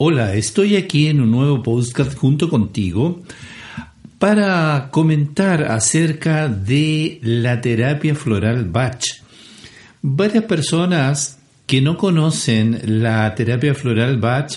Hola, estoy aquí en un nuevo podcast junto contigo para comentar acerca de la terapia floral Bach. Varias personas que no conocen la terapia floral Bach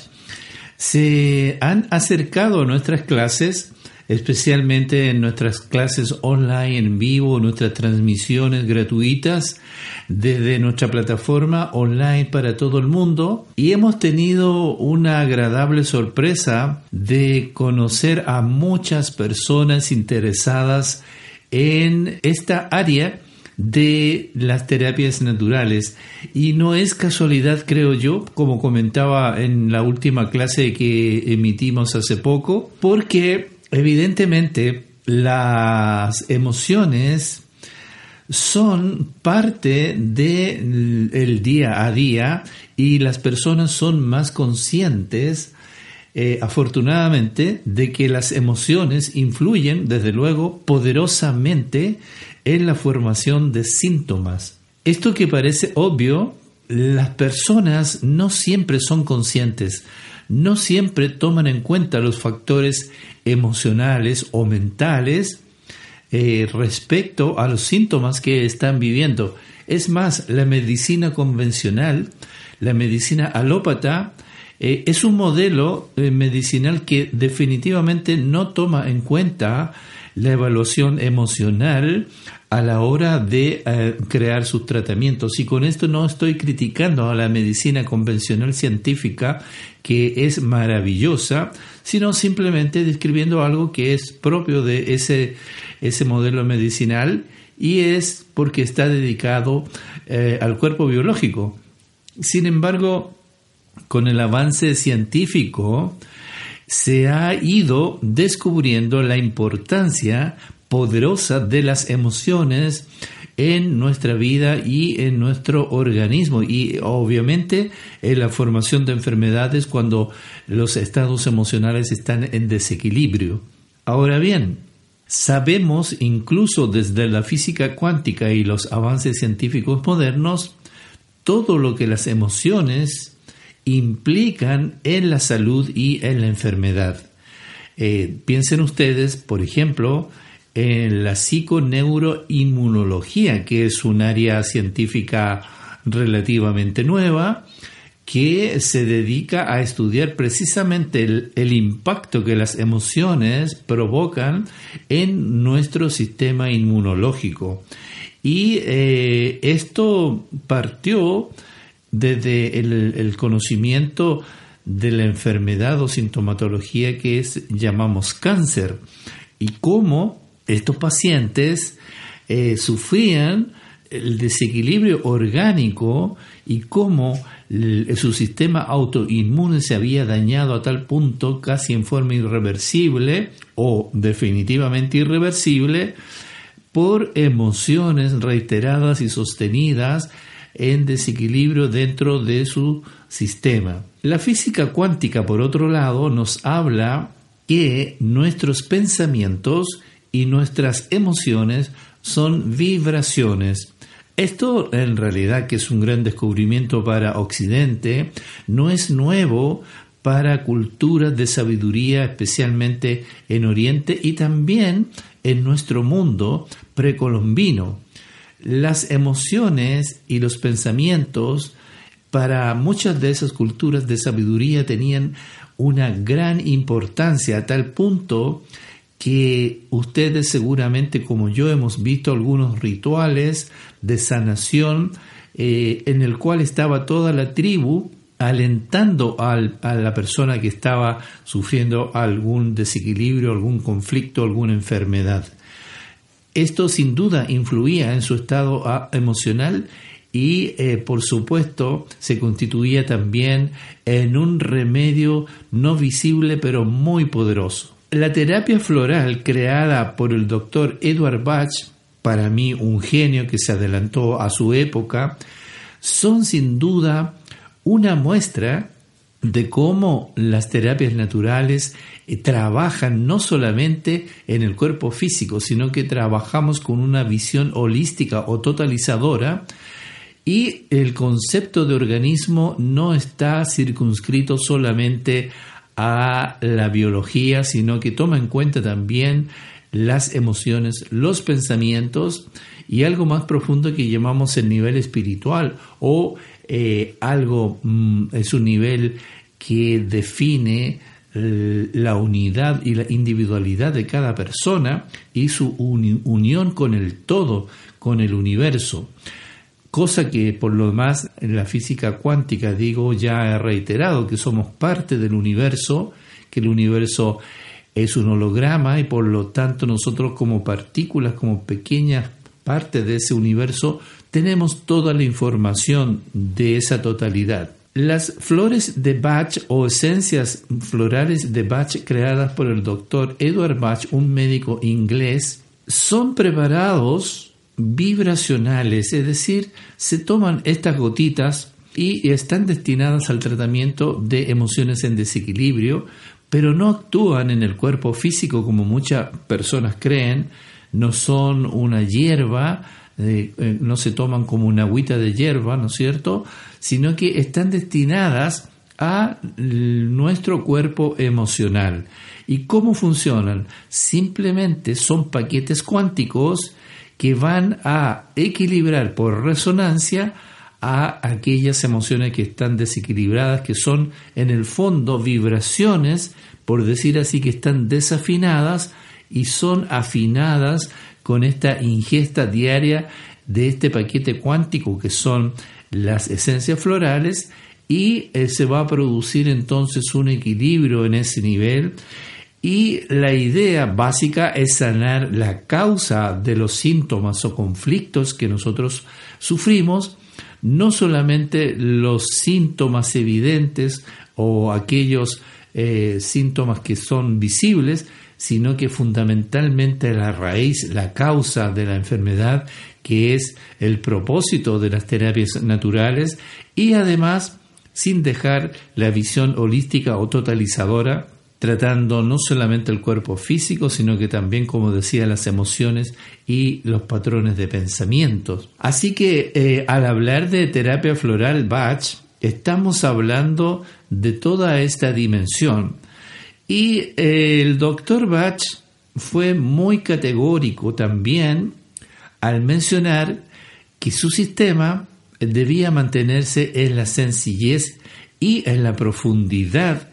se han acercado a nuestras clases especialmente en nuestras clases online en vivo, nuestras transmisiones gratuitas desde nuestra plataforma online para todo el mundo y hemos tenido una agradable sorpresa de conocer a muchas personas interesadas en esta área de las terapias naturales. Y no es casualidad, creo yo, como comentaba en la última clase que emitimos hace poco, porque evidentemente las emociones son parte del día a día y las personas son más conscientes, eh, afortunadamente, de que las emociones influyen, desde luego, poderosamente en la formación de síntomas. Esto que parece obvio, las personas no siempre son conscientes no siempre toman en cuenta los factores emocionales o mentales eh, respecto a los síntomas que están viviendo. Es más, la medicina convencional, la medicina alópata, eh, es un modelo eh, medicinal que definitivamente no toma en cuenta la evaluación emocional a la hora de eh, crear sus tratamientos. Y con esto no estoy criticando a la medicina convencional científica, que es maravillosa, sino simplemente describiendo algo que es propio de ese, ese modelo medicinal y es porque está dedicado eh, al cuerpo biológico. Sin embargo, con el avance científico, se ha ido descubriendo la importancia poderosa de las emociones en nuestra vida y en nuestro organismo y obviamente en la formación de enfermedades cuando los estados emocionales están en desequilibrio. Ahora bien, sabemos incluso desde la física cuántica y los avances científicos modernos todo lo que las emociones implican en la salud y en la enfermedad. Eh, piensen ustedes, por ejemplo, en la psiconeuroinmunología, que es un área científica relativamente nueva, que se dedica a estudiar precisamente el, impacto que las emociones provocan en nuestro sistema inmunológico. Y eh, esto partió desde el, conocimiento de la enfermedad o sintomatología que es, llamamos cáncer y cómo estos pacientes eh, sufrían el desequilibrio orgánico y cómo su sistema autoinmune se había dañado a tal punto casi en forma irreversible o definitivamente irreversible por emociones reiteradas y sostenidas en desequilibrio dentro de su sistema. La física cuántica, por otro lado, nos habla que nuestros pensamientos y nuestras emociones son vibraciones. Esto en realidad que es un gran descubrimiento para Occidente, no es nuevo para culturas de sabiduría, especialmente en Oriente y también en nuestro mundo precolombino. Las emociones y los pensamientos para muchas de esas culturas de sabiduría tenían una gran importancia a tal punto que ustedes seguramente como yo hemos visto algunos rituales de sanación eh, en el cual estaba toda la tribu alentando a la persona que estaba sufriendo algún desequilibrio, algún conflicto, alguna enfermedad. Esto sin duda influía en su estado ah, emocional y eh, por supuesto se constituía también en un remedio no visible pero muy poderoso. La terapia floral creada por el doctor Edward Bach, para mí un genio que se adelantó a su época, son sin duda una muestra de cómo las terapias naturales eh, trabajan no solamente en el cuerpo físico, sino que trabajamos con una visión holística o totalizadora Y el concepto de organismo no está circunscrito solamente a la biología, sino que toma en cuenta también las emociones, los pensamientos y algo más profundo que llamamos el nivel espiritual o eh, algo, mm, es un nivel que define la unidad y la individualidad de cada persona y su unión con el todo, con el universo. Cosa que por lo demás en la física cuántica digo ya he reiterado que somos parte del universo, que el universo es un holograma y por lo tanto nosotros como partículas, como pequeñas partes de ese universo, tenemos toda la información de esa totalidad. Las flores de Bach o esencias florales de Bach creadas por el doctor Edward Bach, un médico inglés, son preparados vibracionales, es decir, se toman estas gotitas y están destinadas al tratamiento de emociones en desequilibrio, pero no actúan en el cuerpo físico como muchas personas creen, no son una hierba, eh, no se toman como una agüita de hierba, ¿no es cierto?, sino que están destinadas a nuestro cuerpo emocional. ¿Y cómo funcionan? Simplemente son paquetes cuánticos que van a equilibrar por resonancia a aquellas emociones que están desequilibradas, que son en el fondo vibraciones, por decir así, que están desafinadas y son afinadas con esta ingesta diaria de este paquete cuántico que son las esencias florales y eh, se va a producir entonces un equilibrio en ese nivel. Y la idea básica es sanar la causa de los síntomas o conflictos que nosotros sufrimos, no solamente los síntomas evidentes o aquellos eh, síntomas que son visibles, sino que fundamentalmente la raíz, la causa de la enfermedad, que es el propósito de las terapias naturales, y además sin dejar la visión holística o totalizadora, tratando no solamente el cuerpo físico, sino que también, como decía, las emociones y los patrones de pensamientos. Así que eh, al hablar de terapia floral Bach, estamos hablando de toda esta dimensión y eh, el doctor Bach fue muy categórico también al mencionar que su sistema debía mantenerse en la sencillez y en la profundidad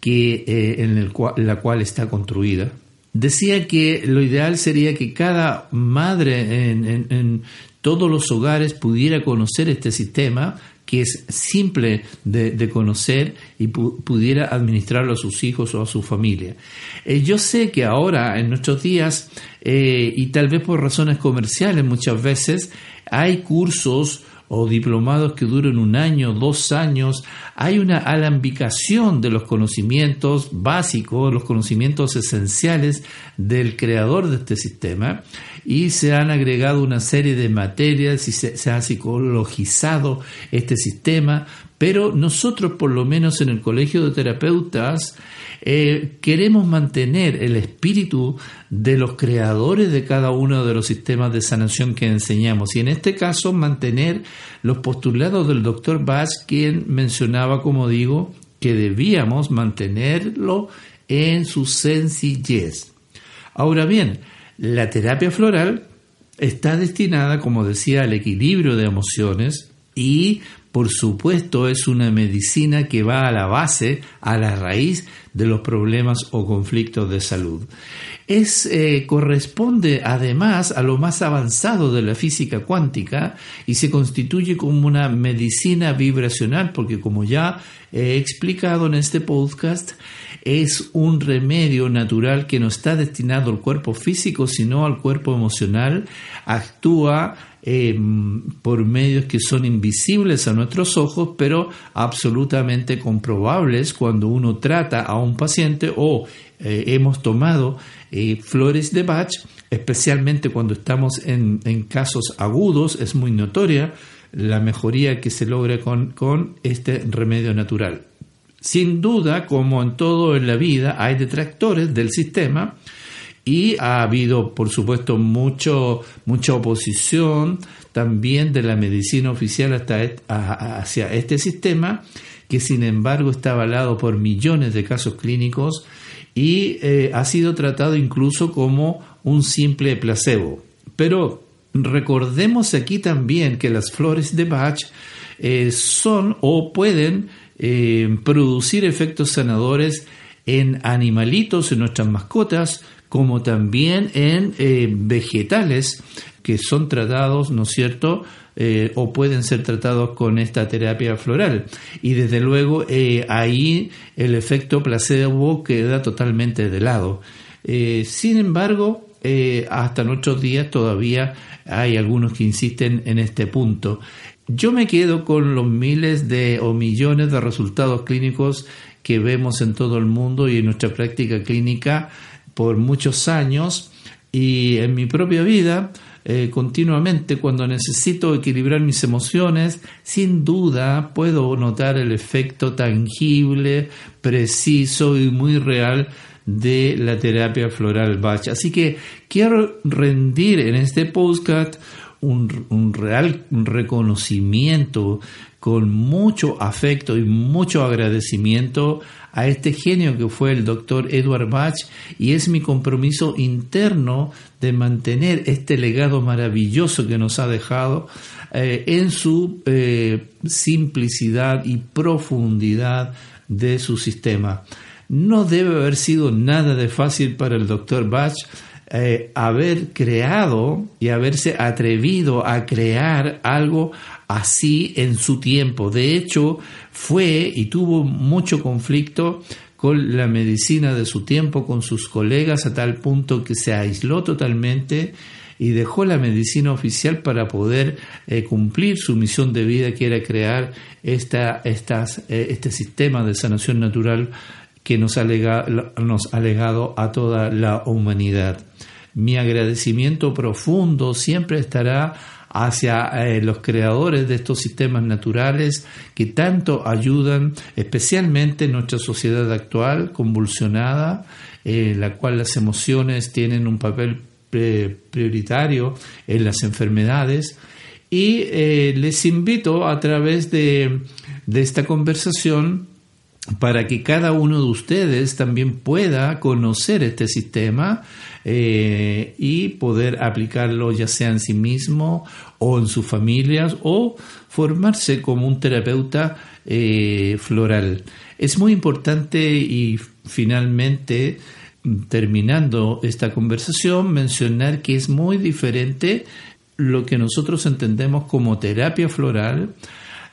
que, eh, en la cual está construida. Decía que lo ideal sería que cada madre en todos los hogares pudiera conocer este sistema que es simple de, conocer y pudiera administrarlo a sus hijos o a su familia. Eh, yo sé que ahora, en nuestros días, eh, y tal vez por razones comerciales muchas veces, hay cursos o diplomados que duran un año, dos años, hay una alambicación de los conocimientos básicos, los conocimientos esenciales del creador de este sistema y se han agregado una serie de materias y se, ha psicologizado este sistema, pero nosotros por lo menos en el Colegio de Terapeutas eh, queremos mantener el espíritu de los creadores de cada uno de los sistemas de sanación que enseñamos y en este caso mantener los postulados del doctor Bass, quien mencionaba, como digo, que debíamos mantenerlo en su sencillez. Ahora bien, la terapia floral está destinada, como decía, al equilibrio de emociones y, por supuesto, es una medicina que va a la base, a la raíz de los problemas o conflictos de salud. Es, eh, corresponde además a lo más avanzado de la física cuántica y se constituye como una medicina vibracional porque como ya he explicado en este podcast, es un remedio natural que no está destinado al cuerpo físico, sino al cuerpo emocional, actúa em, por medios que son invisibles a nuestros ojos, pero absolutamente comprobables cuando uno trata a un paciente o eh, hemos tomado eh, flores de Bach, especialmente cuando estamos en, casos agudos, es muy notoria la mejoría que se logra con este remedio natural. Sin duda, como en todo en la vida, hay detractores del sistema y ha habido, por supuesto, mucho, mucha oposición también de la medicina oficial hasta hacia este sistema, que sin embargo está avalado por millones de casos clínicos y eh, ha sido tratado incluso como un simple placebo. Pero recordemos aquí también que las flores de Bach eh, son o pueden eh, producir efectos sanadores en animalitos, en nuestras mascotas, como también en vegetales que son tratados, ¿no es cierto?, eh, o pueden ser tratados con esta terapia floral. Y desde luego eh, ahí el efecto placebo queda totalmente de lado. Eh, sin embargo, hasta nuestros días todavía hay algunos que insisten en este punto. Yo me quedo con los miles de o millones de resultados clínicos que vemos en todo el mundo y en nuestra práctica clínica por muchos años y en mi propia vida eh, continuamente cuando necesito equilibrar mis emociones, sin duda puedo notar el efecto tangible, preciso y muy real de la terapia floral Bach. Así que quiero rendir en este postcard un, un real reconocimiento con mucho afecto y mucho agradecimiento a este genio que fue el doctor Edward Bach y es mi compromiso interno de mantener este legado maravilloso que nos ha dejado eh, en su eh, simplicidad y profundidad de su sistema. No debe haber sido nada de fácil para el doctor Bach eh, haber creado y haberse atrevido a crear algo así en su tiempo. De hecho, fue y tuvo mucho conflicto con la medicina de su tiempo, con sus colegas, a tal punto que se aisló totalmente y dejó la medicina oficial para poder eh, cumplir su misión de vida, que era crear esta, estas, eh, este sistema de sanación natural que nos ha, nos ha legado a toda la humanidad. Mi agradecimiento profundo siempre estará hacia eh, los creadores de estos sistemas naturales que tanto ayudan, especialmente en nuestra sociedad actual convulsionada, en la cual las emociones tienen un papel prioritario en las enfermedades. Y eh, les invito a través de esta conversación para que cada uno de ustedes también pueda conocer este sistema eh, y poder aplicarlo ya sea en sí mismo o en sus familias o formarse como un terapeuta eh, floral. Es muy importante y finalmente terminando esta conversación mencionar que es muy diferente lo que nosotros entendemos como terapia floral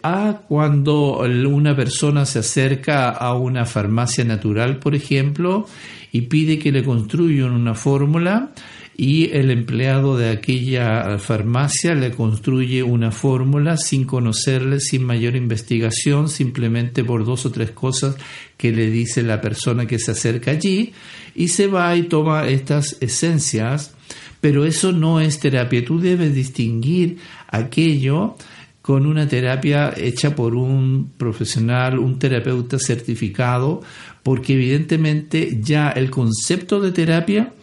a cuando una persona se acerca a una farmacia natural, por ejemplo, y pide que le construyan una fórmula y el empleado de aquella farmacia le construye una fórmula sin conocerle, sin mayor investigación, simplemente por dos o tres cosas que le dice la persona que se acerca allí y se va y toma estas esencias, pero eso no es terapia. Tú debes distinguir aquello con una terapia hecha por un profesional, un terapeuta certificado, porque evidentemente ya el concepto de terapia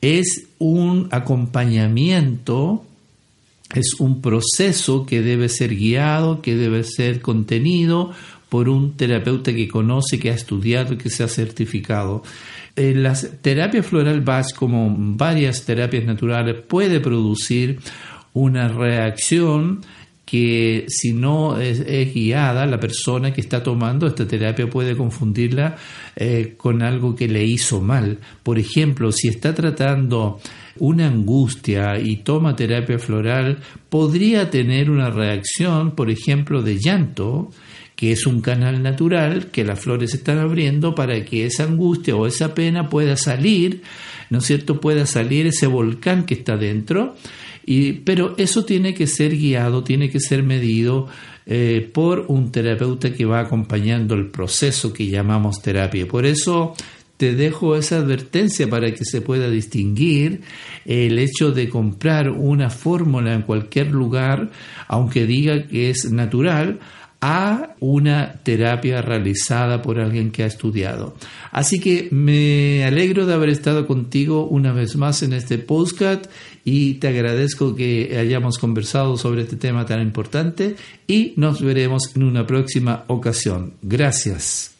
es un acompañamiento, es un proceso que debe ser guiado, que debe ser contenido por un terapeuta que conoce, que ha estudiado, que se ha certificado. En las terapias floral Bach, como varias terapias naturales, puede producir una reacción que si no es, guiada, la persona que está tomando esta terapia puede confundirla eh, con algo que le hizo mal. Por ejemplo, si está tratando una angustia y toma terapia floral, podría tener una reacción, por ejemplo, de llanto, que es un canal natural que las flores están abriendo para que esa angustia o esa pena pueda salir, ¿no es cierto? Pueda salir ese volcán que está dentro pero eso tiene que ser guiado, tiene que ser medido eh, por un terapeuta que va acompañando el proceso que llamamos terapia. Por eso te dejo esa advertencia para que se pueda distinguir el hecho de comprar una fórmula en cualquier lugar, aunque diga que es natural, a una terapia realizada por alguien que ha estudiado. Así que me alegro de haber estado contigo una vez más en este podcast y te agradezco que hayamos conversado sobre este tema tan importante y nos veremos en una próxima ocasión. Gracias.